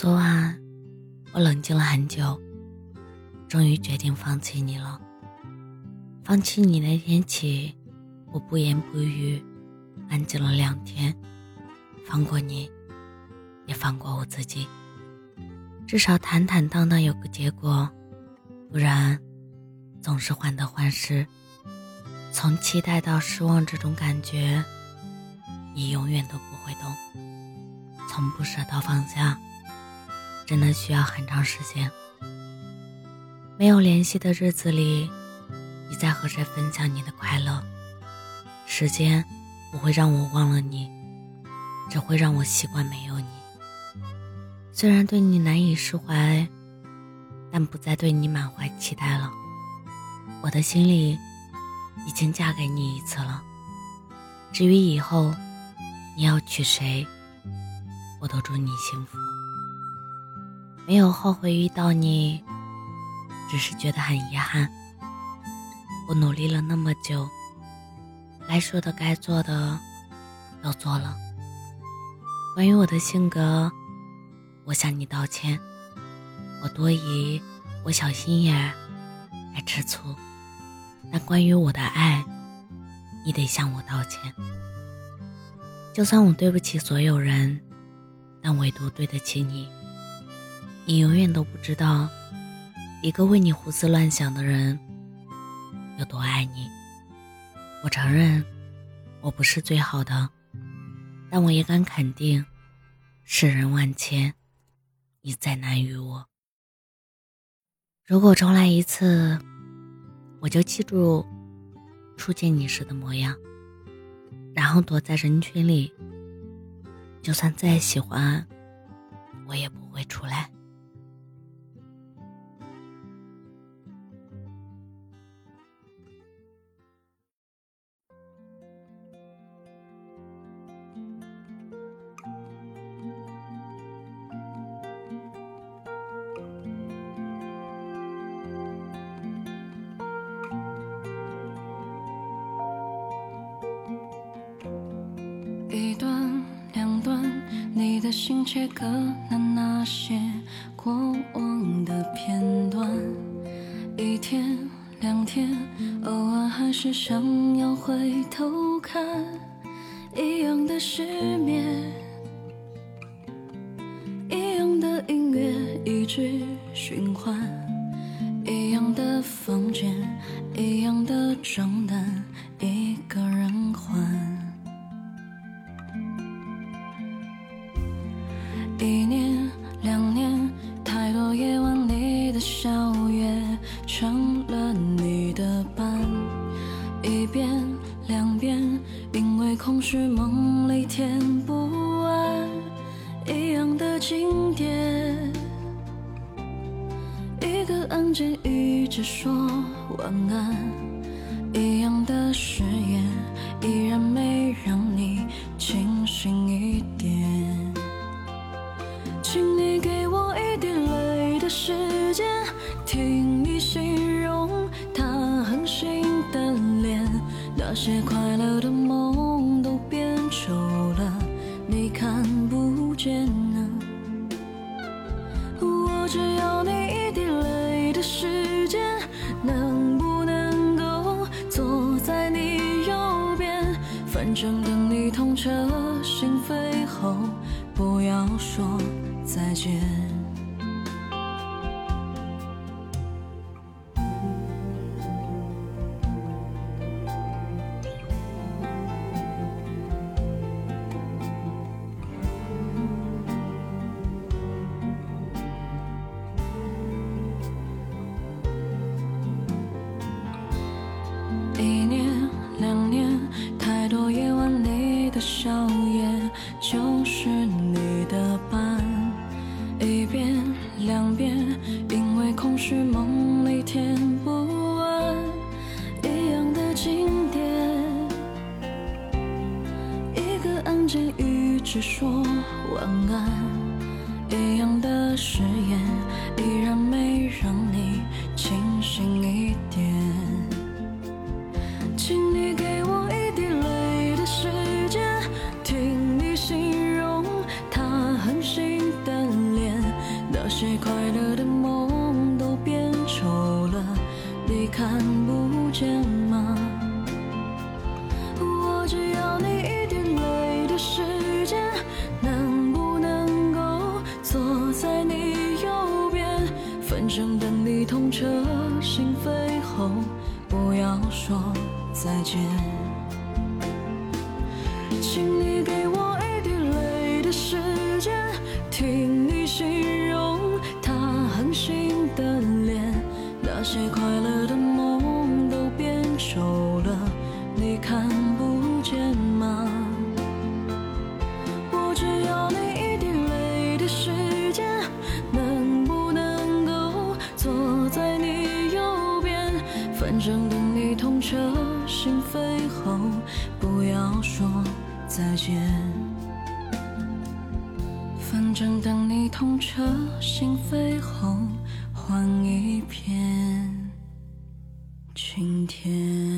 昨晚，我冷静了很久，终于决定放弃你了。放弃你那天起，我不言不语，安静了两天，放过你，也放过我自己。至少坦坦荡荡有个结果，不然总是患得患失。从期待到失望，这种感觉，你永远都不会懂。从不舍到放下。真的需要很长时间。没有联系的日子里，你在和谁分享你的快乐？时间不会让我忘了你，只会让我习惯没有你。虽然对你难以释怀，但不再对你满怀期待了。我的心里已经嫁给你一次了。至于以后你要娶谁，我都祝你幸福。没有后悔遇到你，只是觉得很遗憾。我努力了那么久，该说的、该做的都做了。关于我的性格，我向你道歉。我多疑，我小心眼，爱吃醋。但关于我的爱，你得向我道歉。就算我对不起所有人，但唯独对得起你。你永远都不知道，一个为你胡思乱想的人有多爱你。我承认，我不是最好的，但我也敢肯定，世人万千，你再难于我。如果重来一次，我就记住初见你时的模样，然后躲在人群里，就算再喜欢，我也不会出来。一段两段，你的心切割了那些过往的片段。一天两天，偶尔还是想要回头看，一样的失眠，一样的音乐一直循环，一样的房间，一样的账单，一年两年，太多夜晚你的宵夜成了你的伴。一遍两遍，因为空虚梦里填不完一样的经典。一个按键一直说晚安，一样的誓那些快乐的梦都变丑了，你看不见啊。我只要你一滴泪的时间，能不能够坐在你右边？反正等你痛彻心扉后，不要说。再见。里的宵夜，就是你的伴。一遍两遍，因为空虚梦里填不完一样的经典，一个安静一直说晚安，一样的誓言依然没让你清醒看不见吗？我只要你一点泪的时间，能不能够坐在你右边？反正等你痛彻心扉后，不要说再见。彻心扉后，不要说再见。反正等你痛彻心扉后，换一片晴天。